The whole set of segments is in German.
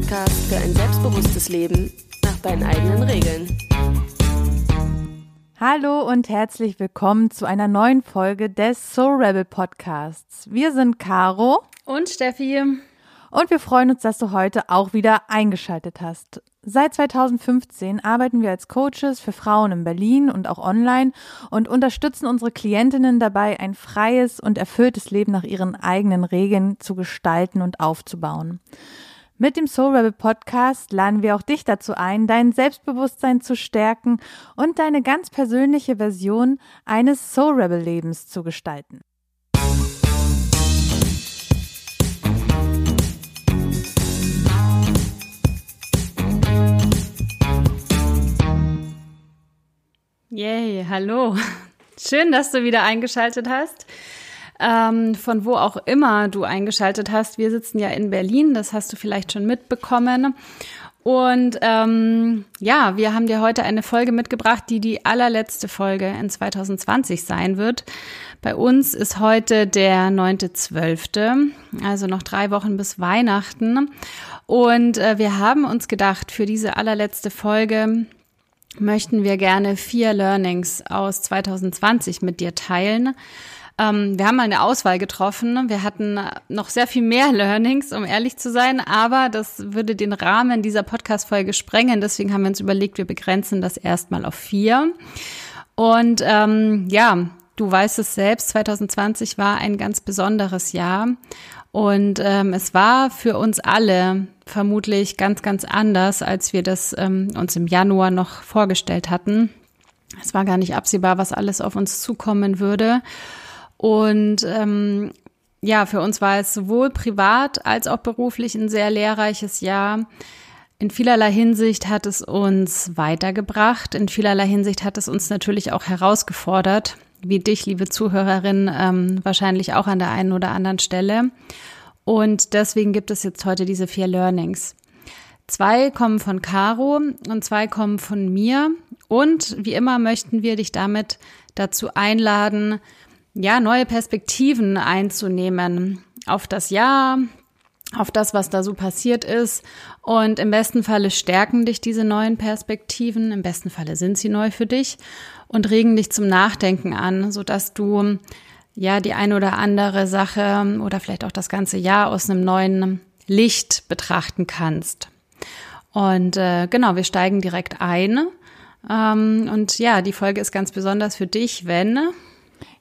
Podcast für ein selbstbewusstes Leben nach deinen eigenen Regeln. Hallo und herzlich willkommen zu einer neuen Folge des Soul Rebel Podcasts. Wir sind Caro und Steffi. Und wir freuen uns, dass du heute auch wieder eingeschaltet hast. Seit 2015 arbeiten wir als Coaches für Frauen in Berlin und auch online und unterstützen unsere Klientinnen dabei, ein freies und erfülltes Leben nach ihren eigenen Regeln zu gestalten und aufzubauen. Mit dem Soul Rebel Podcast laden wir auch dich dazu ein, dein Selbstbewusstsein zu stärken und deine ganz persönliche Version eines Soul Rebel Lebens zu gestalten. Yay, hallo. Schön, dass du wieder eingeschaltet hast. Ähm, von wo auch immer du eingeschaltet hast. Wir sitzen ja in Berlin, das hast du vielleicht schon mitbekommen. Und ähm, ja, wir haben dir heute eine Folge mitgebracht, die die allerletzte Folge in 2020 sein wird. Bei uns ist heute der 9.12., also noch drei Wochen bis Weihnachten. Und äh, wir haben uns gedacht, für diese allerletzte Folge möchten wir gerne vier Learnings aus 2020 mit dir teilen. Ähm, wir haben mal eine Auswahl getroffen. Wir hatten noch sehr viel mehr Learnings, um ehrlich zu sein, aber das würde den Rahmen dieser Podcast-Folge sprengen. Deswegen haben wir uns überlegt, wir begrenzen das erstmal auf vier. Und ähm, ja, du weißt es selbst, 2020 war ein ganz besonderes Jahr. Und ähm, es war für uns alle vermutlich ganz, ganz anders, als wir das ähm, uns im Januar noch vorgestellt hatten. Es war gar nicht absehbar, was alles auf uns zukommen würde. Und ähm, ja, für uns war es sowohl privat als auch beruflich ein sehr lehrreiches Jahr. In vielerlei Hinsicht hat es uns weitergebracht. In vielerlei Hinsicht hat es uns natürlich auch herausgefordert, wie dich, liebe Zuhörerin, ähm, wahrscheinlich auch an der einen oder anderen Stelle. Und deswegen gibt es jetzt heute diese vier Learnings. Zwei kommen von Caro und zwei kommen von mir. Und wie immer möchten wir dich damit dazu einladen, ja, neue Perspektiven einzunehmen auf das Jahr, auf das, was da so passiert ist. Und im besten Falle stärken dich diese neuen Perspektiven. Im besten Falle sind sie neu für dich und regen dich zum Nachdenken an, sodass du ja die eine oder andere Sache oder vielleicht auch das ganze Jahr aus einem neuen Licht betrachten kannst. Und äh, genau, wir steigen direkt ein. Ähm, und ja, die Folge ist ganz besonders für dich, wenn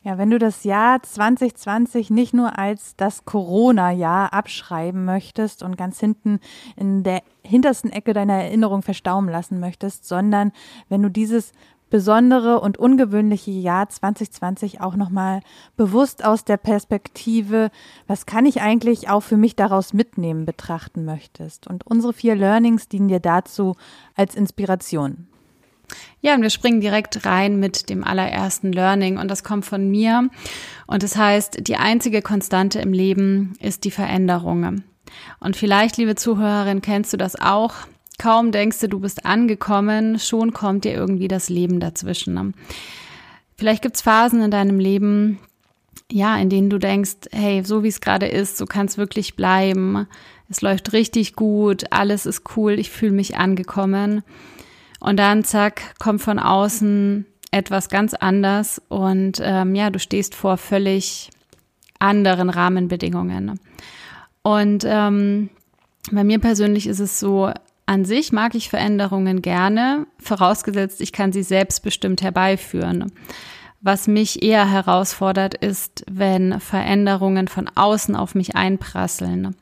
ja, wenn du das Jahr 2020 nicht nur als das Corona-Jahr abschreiben möchtest und ganz hinten in der hintersten Ecke deiner Erinnerung verstauben lassen möchtest, sondern wenn du dieses besondere und ungewöhnliche Jahr 2020 auch nochmal bewusst aus der Perspektive, was kann ich eigentlich auch für mich daraus mitnehmen, betrachten möchtest. Und unsere vier Learnings dienen dir dazu als Inspiration. Ja, und wir springen direkt rein mit dem allerersten Learning und das kommt von mir. Und das heißt, die einzige Konstante im Leben ist die Veränderung. Und vielleicht, liebe Zuhörerin, kennst du das auch. Kaum denkst du, du bist angekommen, schon kommt dir irgendwie das Leben dazwischen. Vielleicht gibt's Phasen in deinem Leben, ja, in denen du denkst, hey, so wie es gerade ist, so kann es wirklich bleiben. Es läuft richtig gut, alles ist cool, ich fühle mich angekommen. Und dann, zack, kommt von außen etwas ganz anders und ähm, ja, du stehst vor völlig anderen Rahmenbedingungen. Und ähm, bei mir persönlich ist es so, an sich mag ich Veränderungen gerne, vorausgesetzt, ich kann sie selbstbestimmt herbeiführen. Was mich eher herausfordert, ist, wenn Veränderungen von außen auf mich einprasseln.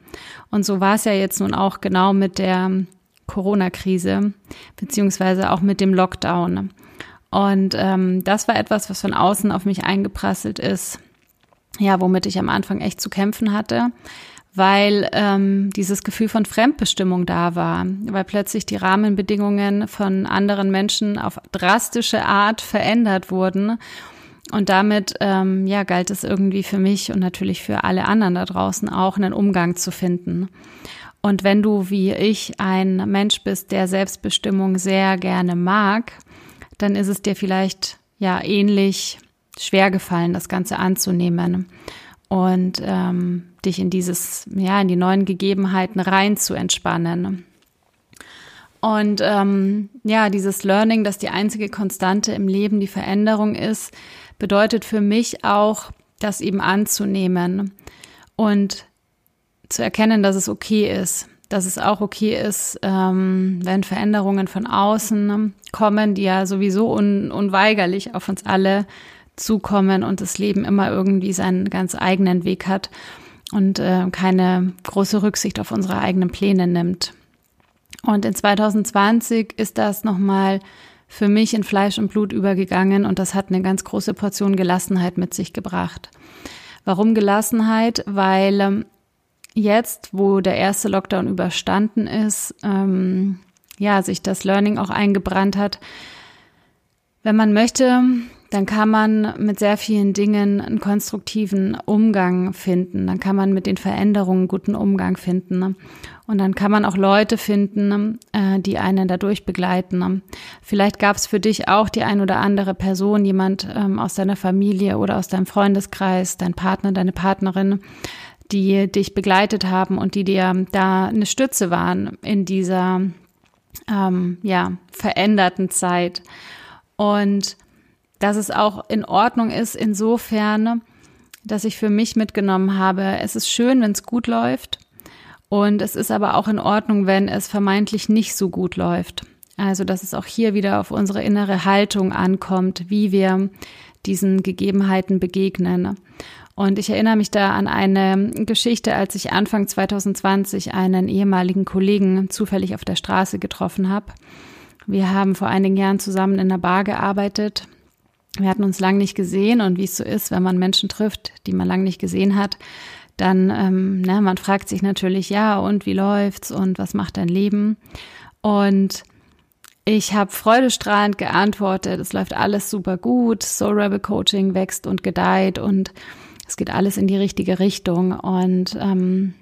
Und so war es ja jetzt nun auch genau mit der Corona-Krise, beziehungsweise auch mit dem Lockdown. Und ähm, das war etwas, was von außen auf mich eingeprasselt ist, ja, womit ich am Anfang echt zu kämpfen hatte weil ähm, dieses Gefühl von Fremdbestimmung da war, weil plötzlich die Rahmenbedingungen von anderen Menschen auf drastische Art verändert wurden. Und damit ähm, ja, galt es irgendwie für mich und natürlich für alle anderen da draußen auch, einen Umgang zu finden. Und wenn du wie ich ein Mensch bist, der Selbstbestimmung sehr gerne mag, dann ist es dir vielleicht ja ähnlich schwer gefallen, das Ganze anzunehmen. und ähm, dich in dieses, ja, in die neuen Gegebenheiten rein zu entspannen. Und ähm, ja, dieses Learning, dass die einzige Konstante im Leben die Veränderung ist, bedeutet für mich auch, das eben anzunehmen und zu erkennen, dass es okay ist, dass es auch okay ist, ähm, wenn Veränderungen von außen kommen, die ja sowieso un unweigerlich auf uns alle zukommen und das Leben immer irgendwie seinen ganz eigenen Weg hat und äh, keine große Rücksicht auf unsere eigenen Pläne nimmt. Und in 2020 ist das nochmal für mich in Fleisch und Blut übergegangen und das hat eine ganz große Portion Gelassenheit mit sich gebracht. Warum Gelassenheit? Weil ähm, jetzt, wo der erste Lockdown überstanden ist, ähm, ja, sich das Learning auch eingebrannt hat. Wenn man möchte, dann kann man mit sehr vielen Dingen einen konstruktiven Umgang finden. Dann kann man mit den Veränderungen einen guten Umgang finden. Und dann kann man auch Leute finden, äh, die einen dadurch begleiten. Vielleicht gab es für dich auch die ein oder andere Person, jemand ähm, aus deiner Familie oder aus deinem Freundeskreis, dein Partner, deine Partnerin, die dich begleitet haben und die dir da eine Stütze waren in dieser ähm, ja veränderten Zeit. Und dass es auch in Ordnung ist, insofern, dass ich für mich mitgenommen habe, es ist schön, wenn es gut läuft. Und es ist aber auch in Ordnung, wenn es vermeintlich nicht so gut läuft. Also, dass es auch hier wieder auf unsere innere Haltung ankommt, wie wir diesen Gegebenheiten begegnen. Und ich erinnere mich da an eine Geschichte, als ich Anfang 2020 einen ehemaligen Kollegen zufällig auf der Straße getroffen habe. Wir haben vor einigen Jahren zusammen in einer Bar gearbeitet wir hatten uns lang nicht gesehen und wie es so ist, wenn man Menschen trifft, die man lang nicht gesehen hat, dann, ähm, ne, man fragt sich natürlich, ja, und wie läuft's und was macht dein Leben? Und ich habe freudestrahlend geantwortet, es läuft alles super gut, Soul Rebel Coaching wächst und gedeiht und es geht alles in die richtige Richtung und ähm,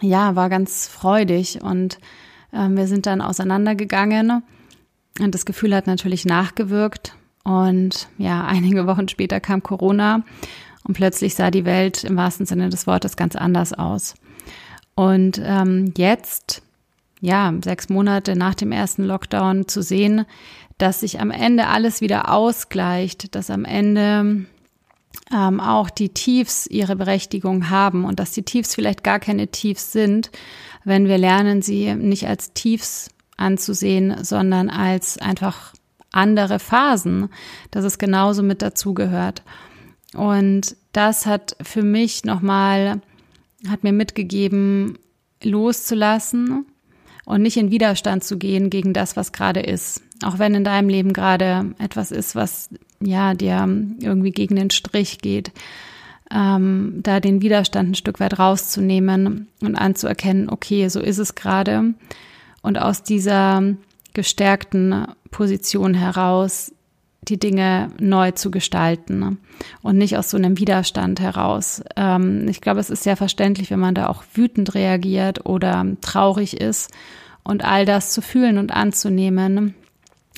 ja, war ganz freudig und ähm, wir sind dann auseinandergegangen und das Gefühl hat natürlich nachgewirkt und ja, einige Wochen später kam Corona und plötzlich sah die Welt im wahrsten Sinne des Wortes ganz anders aus. Und ähm, jetzt, ja, sechs Monate nach dem ersten Lockdown zu sehen, dass sich am Ende alles wieder ausgleicht, dass am Ende ähm, auch die Tiefs ihre Berechtigung haben und dass die Tiefs vielleicht gar keine Tiefs sind, wenn wir lernen, sie nicht als Tiefs anzusehen, sondern als einfach andere Phasen, dass es genauso mit dazugehört. Und das hat für mich nochmal, hat mir mitgegeben, loszulassen und nicht in Widerstand zu gehen gegen das, was gerade ist. Auch wenn in deinem Leben gerade etwas ist, was ja dir irgendwie gegen den Strich geht, ähm, da den Widerstand ein Stück weit rauszunehmen und anzuerkennen, okay, so ist es gerade. Und aus dieser gestärkten Position heraus die Dinge neu zu gestalten und nicht aus so einem Widerstand heraus. Ähm, ich glaube, es ist sehr verständlich, wenn man da auch wütend reagiert oder traurig ist und all das zu fühlen und anzunehmen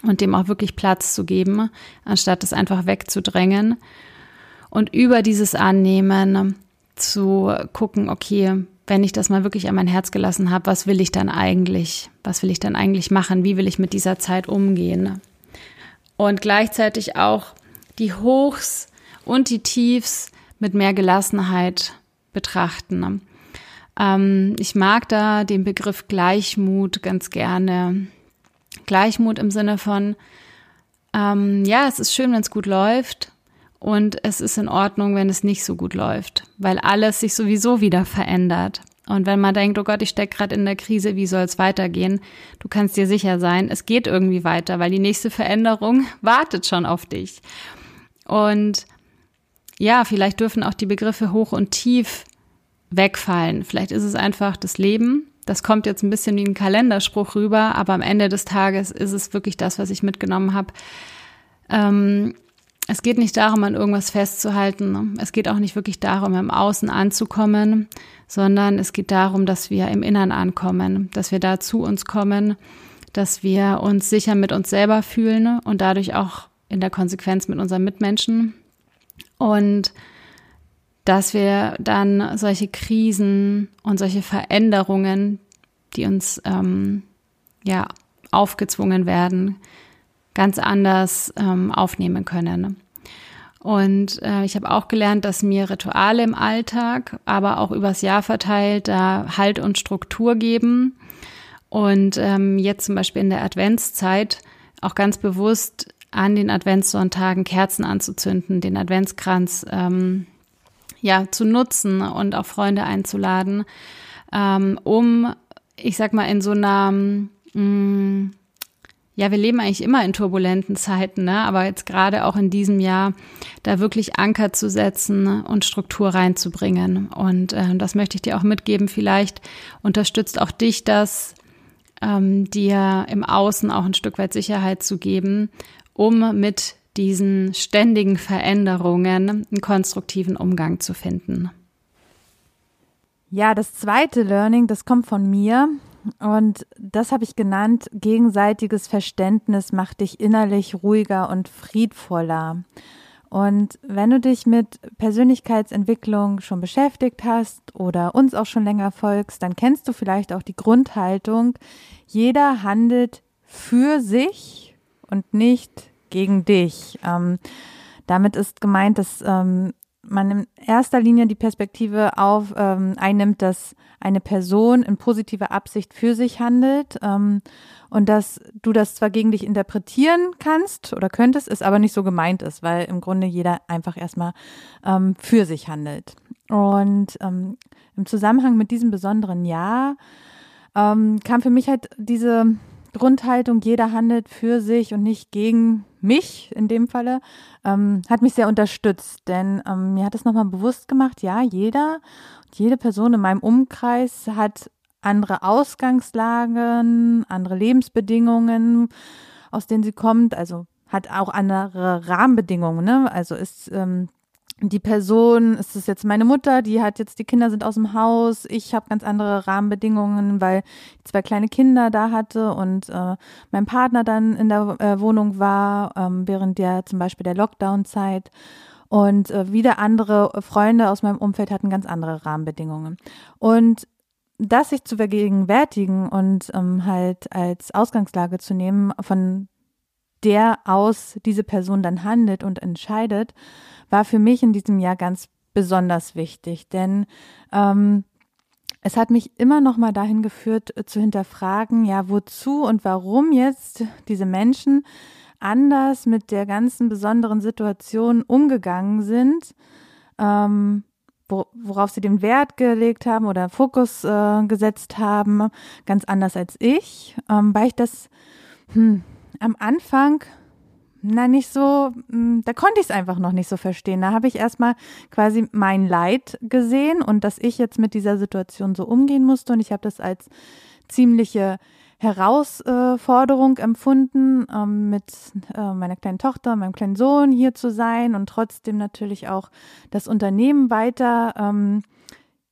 und dem auch wirklich Platz zu geben, anstatt es einfach wegzudrängen und über dieses Annehmen zu gucken, okay, wenn ich das mal wirklich an mein Herz gelassen habe, was will ich dann eigentlich? Was will ich dann eigentlich machen? Wie will ich mit dieser Zeit umgehen? Und gleichzeitig auch die Hochs und die Tiefs mit mehr Gelassenheit betrachten. Ähm, ich mag da den Begriff Gleichmut ganz gerne. Gleichmut im Sinne von, ähm, ja, es ist schön, wenn es gut läuft, und es ist in Ordnung, wenn es nicht so gut läuft, weil alles sich sowieso wieder verändert. Und wenn man denkt, oh Gott, ich stecke gerade in der Krise, wie soll es weitergehen? Du kannst dir sicher sein, es geht irgendwie weiter, weil die nächste Veränderung wartet schon auf dich. Und ja, vielleicht dürfen auch die Begriffe hoch und tief wegfallen. Vielleicht ist es einfach das Leben. Das kommt jetzt ein bisschen wie ein Kalenderspruch rüber, aber am Ende des Tages ist es wirklich das, was ich mitgenommen habe. Ähm, es geht nicht darum, an irgendwas festzuhalten. Es geht auch nicht wirklich darum, im Außen anzukommen, sondern es geht darum, dass wir im Innern ankommen, dass wir da zu uns kommen, dass wir uns sicher mit uns selber fühlen und dadurch auch in der Konsequenz mit unseren Mitmenschen. Und dass wir dann solche Krisen und solche Veränderungen, die uns ähm, ja aufgezwungen werden, ganz anders ähm, aufnehmen können. Und äh, ich habe auch gelernt, dass mir Rituale im Alltag, aber auch übers Jahr verteilt, da Halt und Struktur geben. Und ähm, jetzt zum Beispiel in der Adventszeit auch ganz bewusst an den Adventssonntagen Kerzen anzuzünden, den Adventskranz ähm, ja zu nutzen und auch Freunde einzuladen, ähm, um, ich sag mal, in so einer mh, mm, ja, wir leben eigentlich immer in turbulenten Zeiten, ne? aber jetzt gerade auch in diesem Jahr da wirklich Anker zu setzen und Struktur reinzubringen. Und äh, das möchte ich dir auch mitgeben. Vielleicht unterstützt auch dich das, ähm, dir im Außen auch ein Stück weit Sicherheit zu geben, um mit diesen ständigen Veränderungen einen konstruktiven Umgang zu finden. Ja, das zweite Learning, das kommt von mir. Und das habe ich genannt, gegenseitiges Verständnis macht dich innerlich ruhiger und friedvoller. Und wenn du dich mit Persönlichkeitsentwicklung schon beschäftigt hast oder uns auch schon länger folgst, dann kennst du vielleicht auch die Grundhaltung, jeder handelt für sich und nicht gegen dich. Ähm, damit ist gemeint, dass ähm, man in erster Linie die Perspektive auf ähm, einnimmt, dass eine Person in positiver Absicht für sich handelt ähm, und dass du das zwar gegen dich interpretieren kannst oder könntest, es aber nicht so gemeint ist, weil im Grunde jeder einfach erstmal ähm, für sich handelt. Und ähm, im Zusammenhang mit diesem besonderen Jahr ähm, kam für mich halt diese Grundhaltung, jeder handelt für sich und nicht gegen mich in dem Falle, ähm, hat mich sehr unterstützt, denn ähm, mir hat es nochmal bewusst gemacht, ja, jeder, jede Person in meinem Umkreis hat andere Ausgangslagen, andere Lebensbedingungen, aus denen sie kommt, also hat auch andere Rahmenbedingungen, ne? Also ist ähm, die Person, ist es jetzt meine Mutter, die hat jetzt, die Kinder sind aus dem Haus, ich habe ganz andere Rahmenbedingungen, weil ich zwei kleine Kinder da hatte und äh, mein Partner dann in der äh, Wohnung war, ähm, während der zum Beispiel der Lockdown-Zeit. Und äh, wieder andere Freunde aus meinem Umfeld hatten ganz andere Rahmenbedingungen. Und das sich zu vergegenwärtigen und ähm, halt als Ausgangslage zu nehmen, von der aus diese Person dann handelt und entscheidet, war für mich in diesem Jahr ganz besonders wichtig, denn ähm, es hat mich immer noch mal dahin geführt, äh, zu hinterfragen, ja, wozu und warum jetzt diese Menschen anders mit der ganzen besonderen Situation umgegangen sind, ähm, worauf sie den Wert gelegt haben oder Fokus äh, gesetzt haben, ganz anders als ich, ähm, weil ich das hm, am Anfang na, nicht so, hm, da konnte ich es einfach noch nicht so verstehen. Da habe ich erstmal quasi mein Leid gesehen und dass ich jetzt mit dieser Situation so umgehen musste und ich habe das als ziemliche Herausforderung empfunden, ähm, mit äh, meiner kleinen Tochter, meinem kleinen Sohn hier zu sein und trotzdem natürlich auch das Unternehmen weiter ähm,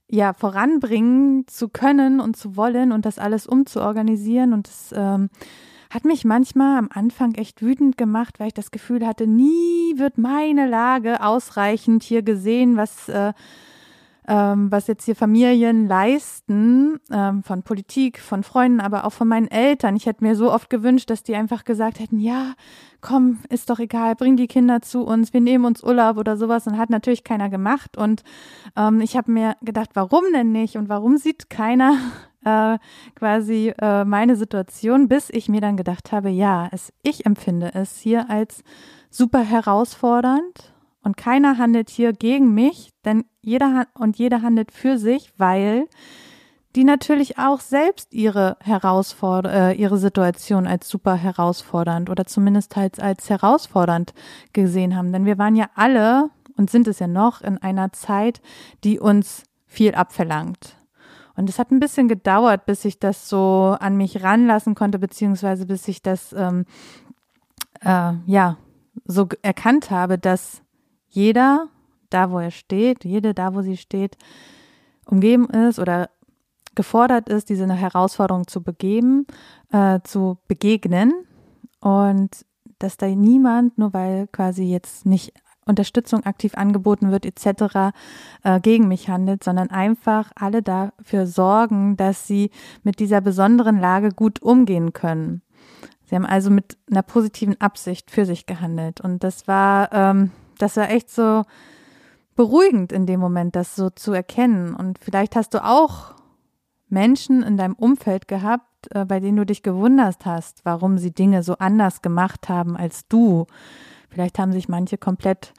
ja voranbringen zu können und zu wollen und das alles umzuorganisieren und das ähm, hat mich manchmal am Anfang echt wütend gemacht, weil ich das Gefühl hatte, nie wird meine Lage ausreichend hier gesehen, was äh, ähm, was jetzt hier Familien leisten, ähm, von Politik, von Freunden, aber auch von meinen Eltern. Ich hätte mir so oft gewünscht, dass die einfach gesagt hätten, ja, komm, ist doch egal, bring die Kinder zu uns, wir nehmen uns Urlaub oder sowas und hat natürlich keiner gemacht. Und ähm, ich habe mir gedacht, warum denn nicht und warum sieht keiner äh, quasi äh, meine Situation, bis ich mir dann gedacht habe, ja, es, ich empfinde es hier als super herausfordernd und keiner handelt hier gegen mich, denn jeder und jeder handelt für sich, weil die natürlich auch selbst ihre Herausforder äh, ihre Situation als super herausfordernd oder zumindest halt als herausfordernd gesehen haben. Denn wir waren ja alle und sind es ja noch in einer Zeit, die uns viel abverlangt. Und es hat ein bisschen gedauert, bis ich das so an mich ranlassen konnte, beziehungsweise bis ich das ähm, äh, ja so erkannt habe, dass jeder da, wo er steht, jede da, wo sie steht, umgeben ist oder gefordert ist, diese Herausforderung zu begeben, äh, zu begegnen. Und dass da niemand, nur weil quasi jetzt nicht Unterstützung aktiv angeboten wird etc. Äh, gegen mich handelt, sondern einfach alle dafür sorgen, dass sie mit dieser besonderen Lage gut umgehen können. Sie haben also mit einer positiven Absicht für sich gehandelt und das war, ähm, das war echt so beruhigend in dem Moment, das so zu erkennen. Und vielleicht hast du auch Menschen in deinem Umfeld gehabt, äh, bei denen du dich gewundert hast, warum sie Dinge so anders gemacht haben als du. Vielleicht haben sich manche komplett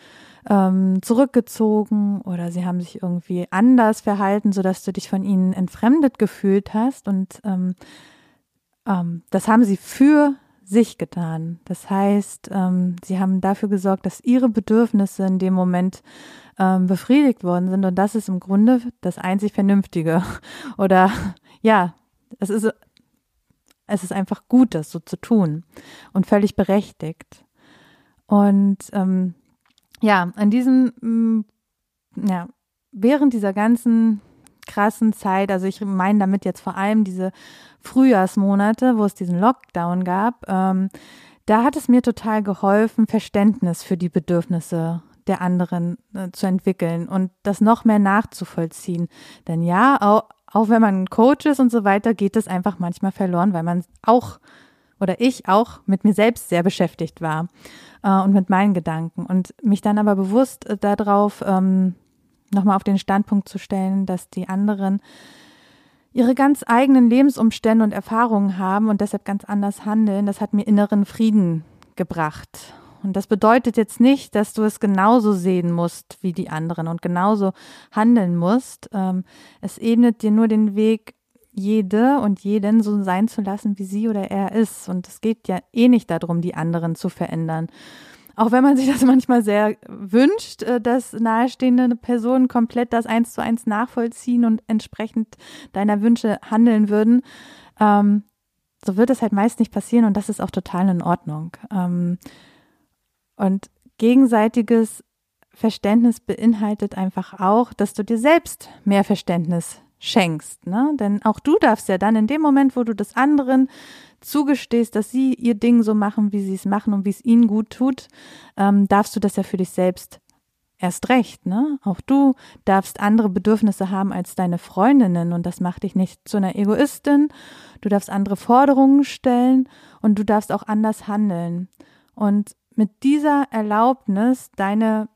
ähm, zurückgezogen oder sie haben sich irgendwie anders verhalten, sodass du dich von ihnen entfremdet gefühlt hast. Und ähm, ähm, das haben sie für sich getan. Das heißt, ähm, sie haben dafür gesorgt, dass ihre Bedürfnisse in dem Moment ähm, befriedigt worden sind. Und das ist im Grunde das einzig Vernünftige. Oder ja, es ist, es ist einfach gut, das so zu tun und völlig berechtigt. Und ähm, ja, an diesem, mm, ja, während dieser ganzen krassen Zeit, also ich meine damit jetzt vor allem diese Frühjahrsmonate, wo es diesen Lockdown gab, ähm, da hat es mir total geholfen, Verständnis für die Bedürfnisse der anderen äh, zu entwickeln und das noch mehr nachzuvollziehen. Denn ja, auch, auch wenn man Coach ist und so weiter, geht es einfach manchmal verloren, weil man auch oder ich auch mit mir selbst sehr beschäftigt war äh, und mit meinen Gedanken und mich dann aber bewusst äh, darauf ähm, nochmal auf den Standpunkt zu stellen, dass die anderen ihre ganz eigenen Lebensumstände und Erfahrungen haben und deshalb ganz anders handeln, das hat mir inneren Frieden gebracht. Und das bedeutet jetzt nicht, dass du es genauso sehen musst wie die anderen und genauso handeln musst. Ähm, es ebnet dir nur den Weg, jede und jeden so sein zu lassen, wie sie oder er ist. Und es geht ja eh nicht darum, die anderen zu verändern. Auch wenn man sich das manchmal sehr wünscht, äh, dass nahestehende Personen komplett das eins zu eins nachvollziehen und entsprechend deiner Wünsche handeln würden, ähm, so wird es halt meist nicht passieren und das ist auch total in Ordnung. Ähm, und gegenseitiges Verständnis beinhaltet einfach auch, dass du dir selbst mehr Verständnis schenkst. Ne? Denn auch du darfst ja dann in dem Moment, wo du das anderen zugestehst, dass sie ihr Ding so machen, wie sie es machen und wie es ihnen gut tut, ähm, darfst du das ja für dich selbst erst recht, ne? Auch du darfst andere Bedürfnisse haben als deine Freundinnen und das macht dich nicht zu einer Egoistin. Du darfst andere Forderungen stellen und du darfst auch anders handeln. Und mit dieser Erlaubnis, deine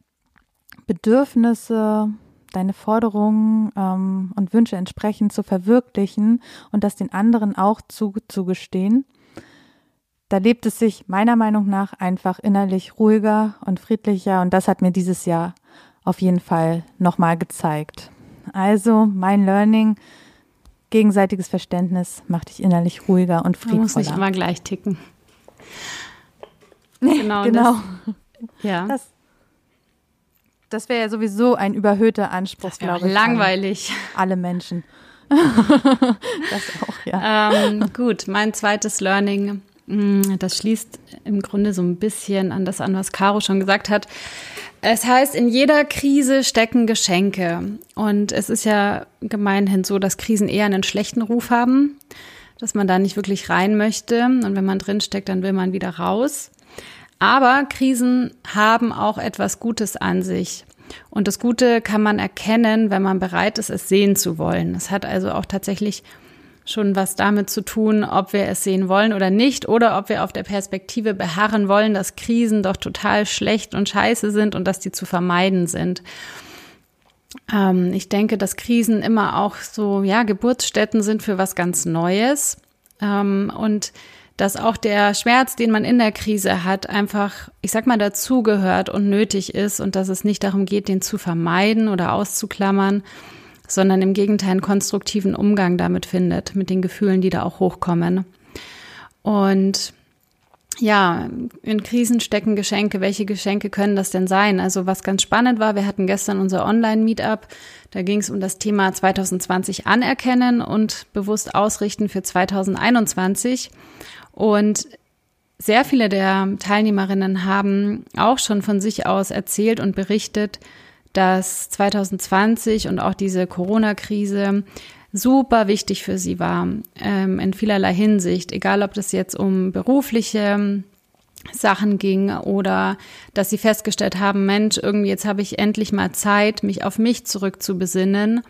Bedürfnisse deine Forderungen ähm, und Wünsche entsprechend zu verwirklichen und das den anderen auch zugestehen, da lebt es sich meiner Meinung nach einfach innerlich ruhiger und friedlicher und das hat mir dieses Jahr auf jeden Fall nochmal gezeigt. Also mein Learning, gegenseitiges Verständnis macht dich innerlich ruhiger und friedvoller. Man muss nicht immer gleich ticken. Genau. genau. Das, ja. Das das wäre ja sowieso ein überhöhter Anspruch, glaube ich. Langweilig. Alle Menschen. das auch, ja. Ähm, gut, mein zweites Learning, mm, das schließt im Grunde so ein bisschen an das an, was Caro schon gesagt hat. Es heißt, in jeder Krise stecken Geschenke. Und es ist ja gemeinhin so, dass Krisen eher einen schlechten Ruf haben, dass man da nicht wirklich rein möchte. Und wenn man drinsteckt, dann will man wieder raus. Aber Krisen haben auch etwas Gutes an sich. Und das Gute kann man erkennen, wenn man bereit ist, es sehen zu wollen. Es hat also auch tatsächlich schon was damit zu tun, ob wir es sehen wollen oder nicht, oder ob wir auf der Perspektive beharren wollen, dass Krisen doch total schlecht und scheiße sind und dass die zu vermeiden sind. Ähm, ich denke, dass Krisen immer auch so, ja, Geburtsstätten sind für was ganz Neues. Ähm, und dass auch der Schmerz, den man in der Krise hat, einfach, ich sag mal, dazugehört und nötig ist und dass es nicht darum geht, den zu vermeiden oder auszuklammern, sondern im Gegenteil einen konstruktiven Umgang damit findet, mit den Gefühlen, die da auch hochkommen. Und ja, in Krisen stecken Geschenke. Welche Geschenke können das denn sein? Also was ganz spannend war, wir hatten gestern unser Online-Meetup. Da ging es um das Thema 2020 anerkennen und bewusst ausrichten für 2021. Und sehr viele der Teilnehmerinnen haben auch schon von sich aus erzählt und berichtet, dass 2020 und auch diese Corona-Krise super wichtig für sie war, ähm, in vielerlei Hinsicht, egal ob das jetzt um berufliche Sachen ging oder dass sie festgestellt haben, Mensch, irgendwie jetzt habe ich endlich mal Zeit, mich auf mich zurückzubesinnen.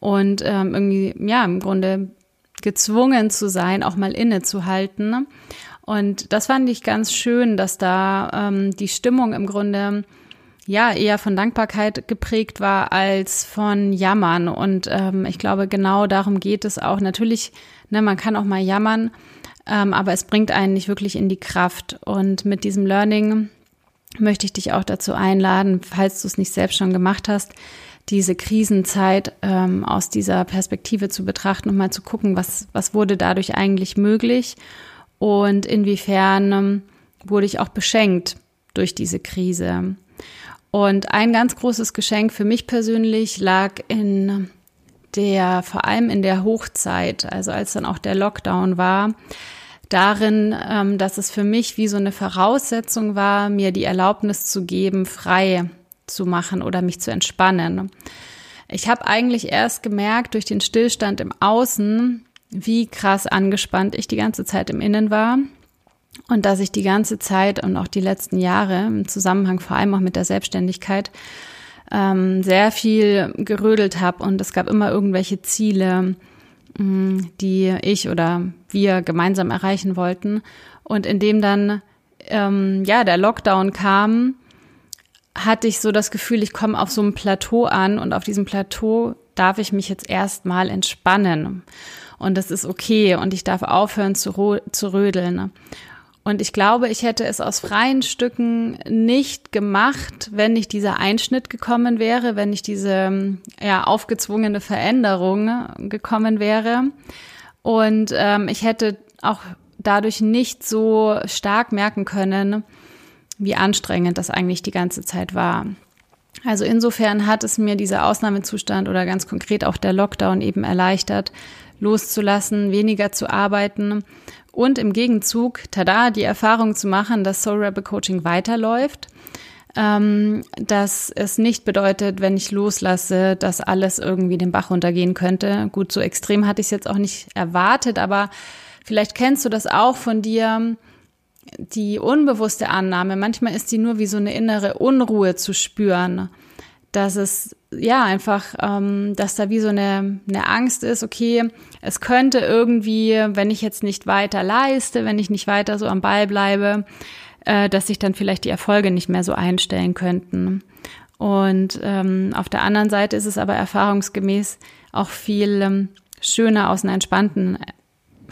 Und ähm, irgendwie, ja, im Grunde gezwungen zu sein, auch mal innezuhalten. Und das fand ich ganz schön, dass da ähm, die Stimmung im Grunde ja eher von Dankbarkeit geprägt war als von Jammern. Und ähm, ich glaube, genau darum geht es auch. Natürlich, ne, man kann auch mal jammern, ähm, aber es bringt einen nicht wirklich in die Kraft. Und mit diesem Learning möchte ich dich auch dazu einladen, falls du es nicht selbst schon gemacht hast, diese Krisenzeit ähm, aus dieser Perspektive zu betrachten und mal zu gucken, was, was wurde dadurch eigentlich möglich und inwiefern ähm, wurde ich auch beschenkt durch diese Krise. Und ein ganz großes Geschenk für mich persönlich lag in der, vor allem in der Hochzeit, also als dann auch der Lockdown war, darin, ähm, dass es für mich wie so eine Voraussetzung war, mir die Erlaubnis zu geben, frei zu machen oder mich zu entspannen. Ich habe eigentlich erst gemerkt durch den Stillstand im Außen, wie krass angespannt ich die ganze Zeit im Innen war und dass ich die ganze Zeit und auch die letzten Jahre im Zusammenhang vor allem auch mit der Selbstständigkeit ähm, sehr viel gerödelt habe und es gab immer irgendwelche Ziele, mh, mm, die ich oder wir gemeinsam erreichen wollten. Und indem dann ähm, ja der Lockdown kam, hatte ich so das Gefühl, ich komme auf so einem Plateau an und auf diesem Plateau darf ich mich jetzt erstmal entspannen. Und das ist okay und ich darf aufhören zu, zu rödeln. Und ich glaube, ich hätte es aus freien Stücken nicht gemacht, wenn nicht dieser Einschnitt gekommen wäre, wenn nicht diese ja, aufgezwungene Veränderung gekommen wäre. Und ähm, ich hätte auch dadurch nicht so stark merken können, wie anstrengend das eigentlich die ganze Zeit war. Also insofern hat es mir dieser Ausnahmezustand oder ganz konkret auch der Lockdown eben erleichtert, loszulassen, weniger zu arbeiten und im Gegenzug, tada, die Erfahrung zu machen, dass Soul Rebel Coaching weiterläuft, ähm, dass es nicht bedeutet, wenn ich loslasse, dass alles irgendwie den Bach runtergehen könnte. Gut, so extrem hatte ich es jetzt auch nicht erwartet, aber vielleicht kennst du das auch von dir, die unbewusste Annahme, manchmal ist die nur wie so eine innere Unruhe zu spüren, dass es ja einfach, ähm, dass da wie so eine, eine Angst ist, okay, es könnte irgendwie, wenn ich jetzt nicht weiter leiste, wenn ich nicht weiter so am Ball bleibe, äh, dass sich dann vielleicht die Erfolge nicht mehr so einstellen könnten. Und ähm, auf der anderen Seite ist es aber erfahrungsgemäß auch viel ähm, schöner aus einer entspannten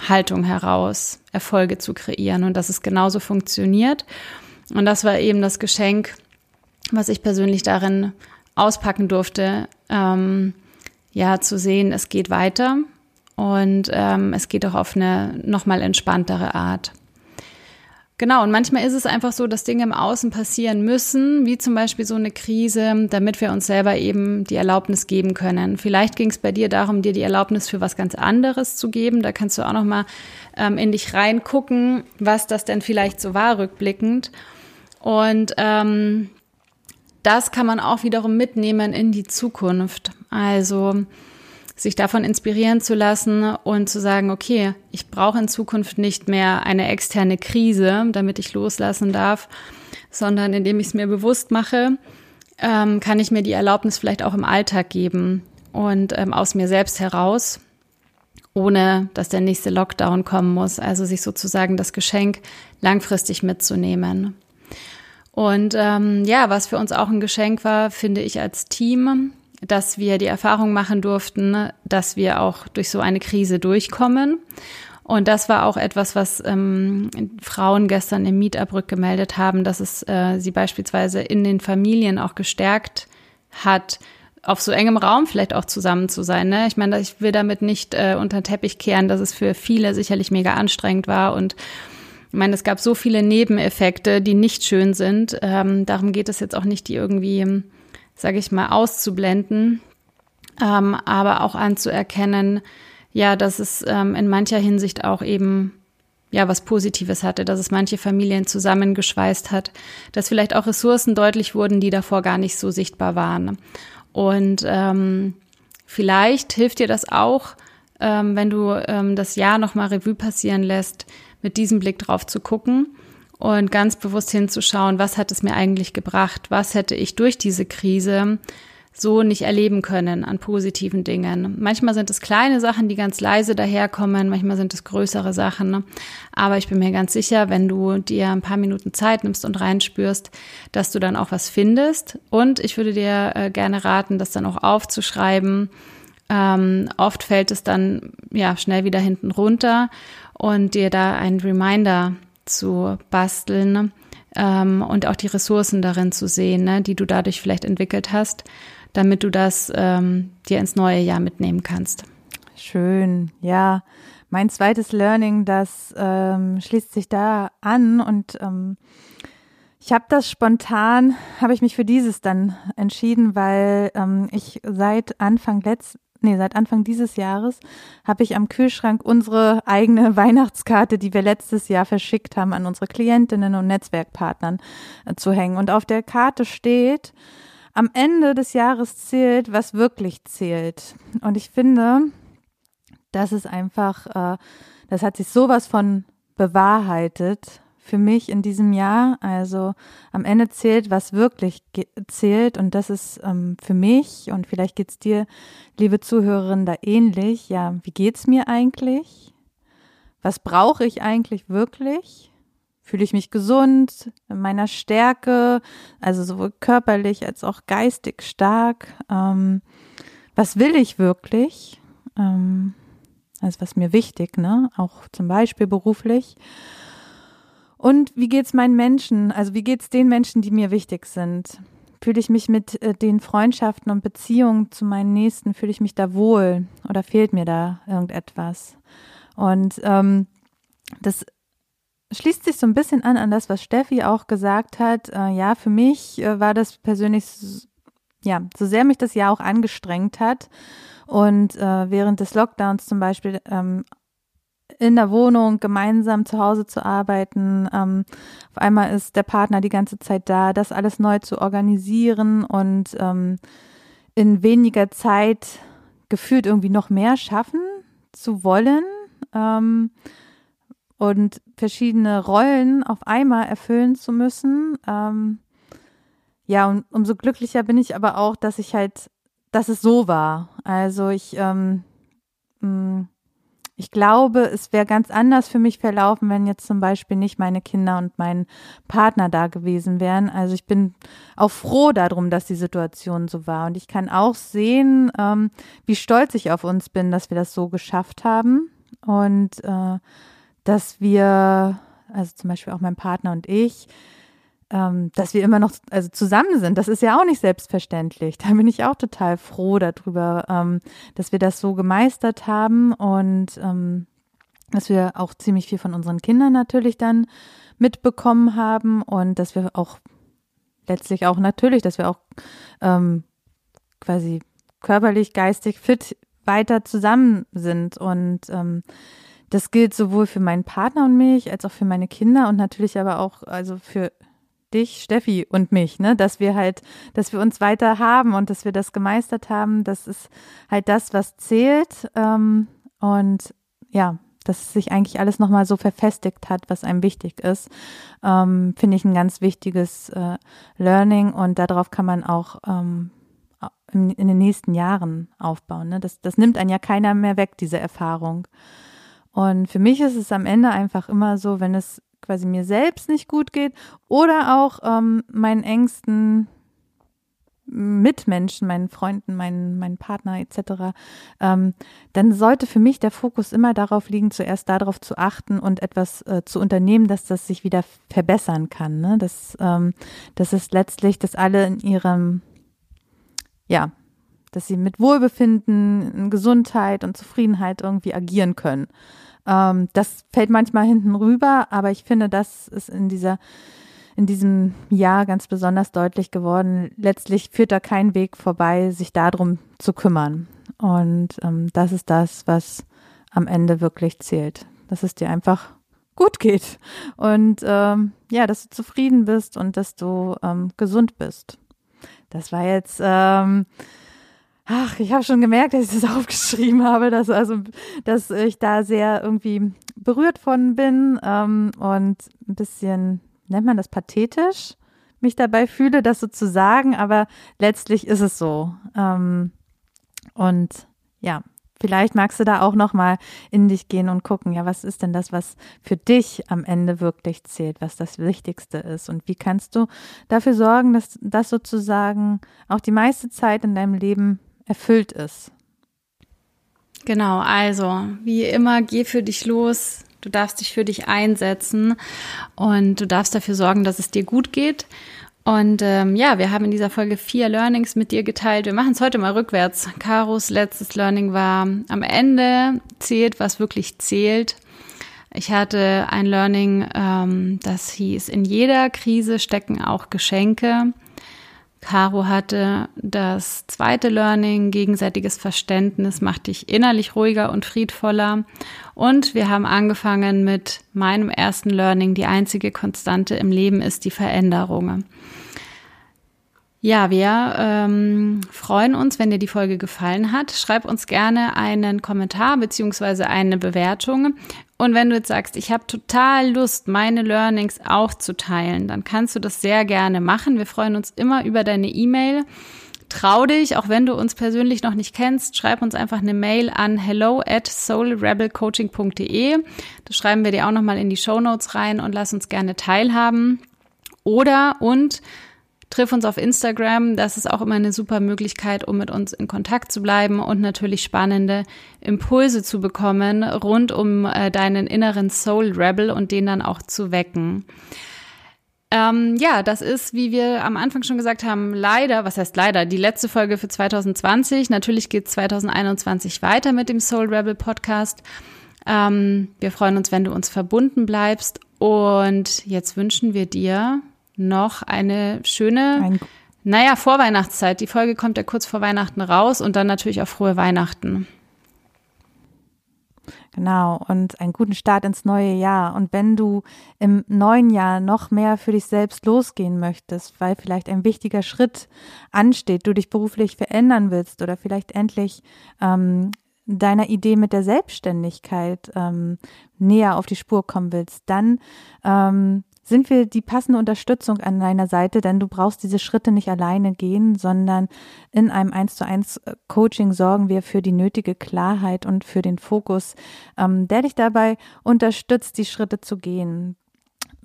Haltung heraus Erfolge zu kreieren und dass es genauso funktioniert. Und das war eben das Geschenk, was ich persönlich darin auspacken durfte, ähm, ja, zu sehen, es geht weiter und ähm, es geht auch auf eine nochmal entspanntere Art. Genau, und manchmal ist es einfach so, dass Dinge im Außen passieren müssen, wie zum Beispiel so eine Krise, damit wir uns selber eben die Erlaubnis geben können. Vielleicht ging es bei dir darum, dir die Erlaubnis für was ganz anderes zu geben. Da kannst du auch nochmal ähm, in dich reingucken, was das denn vielleicht so war, rückblickend. Und ähm, das kann man auch wiederum mitnehmen in die Zukunft. Also sich davon inspirieren zu lassen und zu sagen, okay, ich brauche in Zukunft nicht mehr eine externe Krise, damit ich loslassen darf, sondern indem ich es mir bewusst mache, ähm, kann ich mir die Erlaubnis vielleicht auch im Alltag geben und ähm, aus mir selbst heraus, ohne dass der nächste Lockdown kommen muss. Also sich sozusagen das Geschenk langfristig mitzunehmen. Und ähm, ja, was für uns auch ein Geschenk war, finde ich als Team, dass wir die Erfahrung machen durften, dass wir auch durch so eine Krise durchkommen. Und das war auch etwas, was ähm, Frauen gestern im Meetup rückgemeldet haben, dass es äh, sie beispielsweise in den Familien auch gestärkt hat, auf so engem Raum vielleicht auch zusammen zu sein. Ne? Ich meine, ich will damit nicht äh, unter den Teppich kehren, dass es für viele sicherlich mega anstrengend war und ich meine, es gab so viele Nebeneffekte, die nicht schön sind. Ähm, darum geht es jetzt auch nicht, die irgendwie sage ich mal, auszublenden, ähm, aber auch anzuerkennen, ja, dass es ähm, in mancher Hinsicht auch eben ja was Positives hatte, dass es manche Familien zusammengeschweißt hat, dass vielleicht auch Ressourcen deutlich wurden, die davor gar nicht so sichtbar waren. Und ähm, vielleicht hilft dir das auch, ähm, wenn du ähm, das Jahr nochmal Revue passieren lässt, mit diesem Blick drauf zu gucken und ganz bewusst hinzuschauen, was hat es mir eigentlich gebracht, was hätte ich durch diese Krise so nicht erleben können an positiven Dingen. Manchmal sind es kleine Sachen, die ganz leise daherkommen, manchmal sind es größere Sachen. Ne? Aber ich bin mir ganz sicher, wenn du dir ein paar Minuten Zeit nimmst und reinspürst, dass du dann auch was findest. Und ich würde dir äh, gerne raten, das dann auch aufzuschreiben. Ähm, oft fällt es dann ja schnell wieder hinten runter und dir da einen Reminder zu basteln ähm, und auch die Ressourcen darin zu sehen, ne, die du dadurch vielleicht entwickelt hast, damit du das ähm, dir ins neue Jahr mitnehmen kannst. Schön, ja. Mein zweites Learning, das ähm, schließt sich da an und ähm, ich habe das spontan, habe ich mich für dieses dann entschieden, weil ähm, ich seit Anfang letzt, nee, seit Anfang dieses Jahres habe ich am Kühlschrank unsere eigene Weihnachtskarte, die wir letztes Jahr verschickt haben, an unsere Klientinnen und Netzwerkpartnern äh, zu hängen. Und auf der Karte steht, am Ende des Jahres zählt, was wirklich zählt. Und ich finde, das ist einfach, äh, das hat sich sowas von bewahrheitet für mich in diesem Jahr. Also am Ende zählt, was wirklich zählt. Und das ist ähm, für mich, und vielleicht geht's dir, liebe Zuhörerin, da ähnlich. Ja, wie geht's mir eigentlich? Was brauche ich eigentlich wirklich? Fühle ich mich gesund, in meiner Stärke, also sowohl körperlich als auch geistig stark? Ähm, was will ich wirklich? Ähm, also was mir wichtig, ne? Auch zum Beispiel beruflich. Und wie geht's meinen Menschen? Also wie geht's den Menschen, die mir wichtig sind? Fühle ich mich mit äh, den Freundschaften und Beziehungen zu meinen Nächsten, fühle ich mich da wohl oder fehlt mir da irgendetwas? Und ähm, das schließt sich so ein bisschen an an das, was Steffi auch gesagt hat. Äh, ja, für mich äh, war das persönlich, ja, so sehr mich das Jahr auch angestrengt hat und äh, während des Lockdowns zum Beispiel ähm, in der Wohnung gemeinsam zu Hause zu arbeiten. Ähm, auf einmal ist der Partner die ganze Zeit da, das alles neu zu organisieren und ähm, in weniger Zeit gefühlt irgendwie noch mehr schaffen zu wollen ähm, und verschiedene Rollen auf einmal erfüllen zu müssen. Ähm, ja, und umso glücklicher bin ich aber auch, dass ich halt, dass es so war. Also ich ähm, mh, mm, ich glaube, es wäre ganz anders für mich verlaufen, wenn jetzt zum Beispiel nicht meine Kinder und mein Partner da gewesen wären. Also ich bin auch froh darum, dass die Situation so war. Und ich kann auch sehen, ähm, wie stolz ich auf uns bin, dass wir das so geschafft haben. Und äh, dass wir, also zum Beispiel auch mein Partner und ich, ähm, dass wir immer noch also zusammen sind. Das ist ja auch nicht selbstverständlich. Da bin ich auch total froh darüber, ähm, dass wir das so gemeistert haben und ähm, dass wir auch ziemlich viel von unseren Kindern natürlich dann mitbekommen haben und dass wir auch letztlich auch natürlich, dass wir auch ähm, quasi körperlich, geistig fit weiter zusammen sind und ähm, das gilt sowohl für meinen Partner und mich als auch für meine Kinder und natürlich aber auch also für dich, Steffi und mich, ne, dass wir halt, dass wir uns weiter haben und dass wir das gemeistert haben, das ist halt das, was zählt. Ähm, und ja, dass sich eigentlich alles nochmal so verfestigt hat, was einem wichtig ist, ähm, finde ich ein ganz wichtiges äh, Learning und darauf kann man auch ähm, in, in, den nächsten Jahren aufbauen. Ne? Das, das nimmt einen ja keiner mehr weg, diese Erfahrung. Und für mich ist es am Ende einfach immer so, wenn es quasi mir selbst nicht gut geht oder auch ähm, meinen engsten Mitmenschen, meinen Freunden, meinen, meinen Partner etc., ähm, dann sollte für mich der Fokus immer darauf liegen, zuerst darauf zu achten und etwas äh, zu unternehmen, dass das sich wieder verbessern kann. Ne? Das, ähm, das ist letztlich, dass alle in ihrem, ja, dass sie mit Wohlbefinden, in Gesundheit und Zufriedenheit irgendwie agieren können. Ähm, das fällt manchmal hinten rüber, aber ich finde, das ist in dieser in diesem Jahr ganz besonders deutlich geworden. Letztlich führt da kein Weg vorbei, sich darum zu kümmern. Und ähm, das ist das, was am Ende wirklich zählt. Dass es dir einfach gut geht und ähm, ja, dass du zufrieden bist und dass du ähm, gesund bist. Das war jetzt ähm, Ach, ich habe schon gemerkt, dass ich das aufgeschrieben habe, dass also, dass ich da sehr irgendwie berührt von bin ähm, und ein bisschen nennt man das pathetisch, mich dabei fühle, das so zu sagen, aber letztlich ist es so. Ähm, und ja, vielleicht magst du da auch noch mal in dich gehen und gucken, ja, was ist denn das, was für dich am Ende wirklich zählt, was das Wichtigste ist und wie kannst du dafür sorgen, dass das sozusagen auch die meiste Zeit in deinem Leben erfüllt ist. Genau, also wie immer, geh für dich los. Du darfst dich für dich einsetzen und du darfst dafür sorgen, dass es dir gut geht. Und ähm, ja, wir haben in dieser Folge vier Learnings mit dir geteilt. Wir machen es heute mal rückwärts. Karos letztes Learning war, am Ende zählt, was wirklich zählt. Ich hatte ein Learning, ähm, das hieß, in jeder Krise stecken auch Geschenke. Caro hatte das zweite Learning, gegenseitiges Verständnis macht dich innerlich ruhiger und friedvoller. Und wir haben angefangen mit meinem ersten Learning, die einzige Konstante im Leben ist die Veränderung. Ja, wir ähm, freuen uns, wenn dir die Folge gefallen hat. Schreib uns gerne einen Kommentar beziehungsweise eine Bewertung. Und wenn du jetzt sagst, ich habe total Lust, meine Learnings auch zu teilen, dann kannst du das sehr gerne machen. Wir freuen uns immer über deine E-Mail. Trau dich, auch wenn du uns persönlich noch nicht kennst, schreib uns einfach eine Mail an hello at soulrebelcoaching.de. Das schreiben wir dir auch nochmal in die Show Notes rein und lass uns gerne teilhaben. Oder und Triff uns auf Instagram, das ist auch immer eine super Möglichkeit, um mit uns in Kontakt zu bleiben und natürlich spannende Impulse zu bekommen rund um äh, deinen inneren Soul Rebel und den dann auch zu wecken. Ähm, ja, das ist, wie wir am Anfang schon gesagt haben, leider, was heißt leider, die letzte Folge für 2020. Natürlich geht 2021 weiter mit dem Soul Rebel Podcast. Ähm, wir freuen uns, wenn du uns verbunden bleibst. Und jetzt wünschen wir dir noch eine schöne, Ein naja, Vorweihnachtszeit. Die Folge kommt ja kurz vor Weihnachten raus und dann natürlich auch frohe Weihnachten. Genau, und einen guten Start ins neue Jahr. Und wenn du im neuen Jahr noch mehr für dich selbst losgehen möchtest, weil vielleicht ein wichtiger Schritt ansteht, du dich beruflich verändern willst oder vielleicht endlich ähm, deiner Idee mit der Selbstständigkeit ähm, näher auf die Spur kommen willst, dann ähm, sind wir die passende Unterstützung an deiner Seite, denn du brauchst diese Schritte nicht alleine gehen, sondern in einem 1 zu 1 äh, Coaching sorgen wir für die nötige Klarheit und für den Fokus, ähm, der dich dabei unterstützt, die Schritte zu gehen.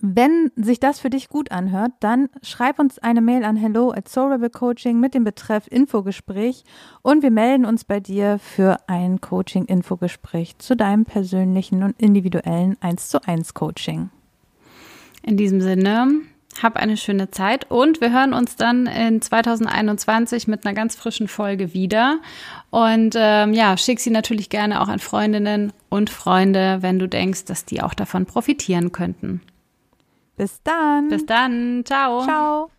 Wenn sich das für dich gut anhört, dann schreib uns eine Mail an hello at Coaching mit dem Betreff Infogespräch und wir melden uns bei dir für ein Coaching-Infogespräch zu deinem persönlichen und individuellen 1 zu 1 Coaching. In diesem Sinne, hab eine schöne Zeit und wir hören uns dann in 2021 mit einer ganz frischen Folge wieder. Und ähm, ja, schick sie natürlich gerne auch an Freundinnen und Freunde, wenn du denkst, dass die auch davon profitieren könnten. Bis dann. Bis dann. Ciao. Ciao.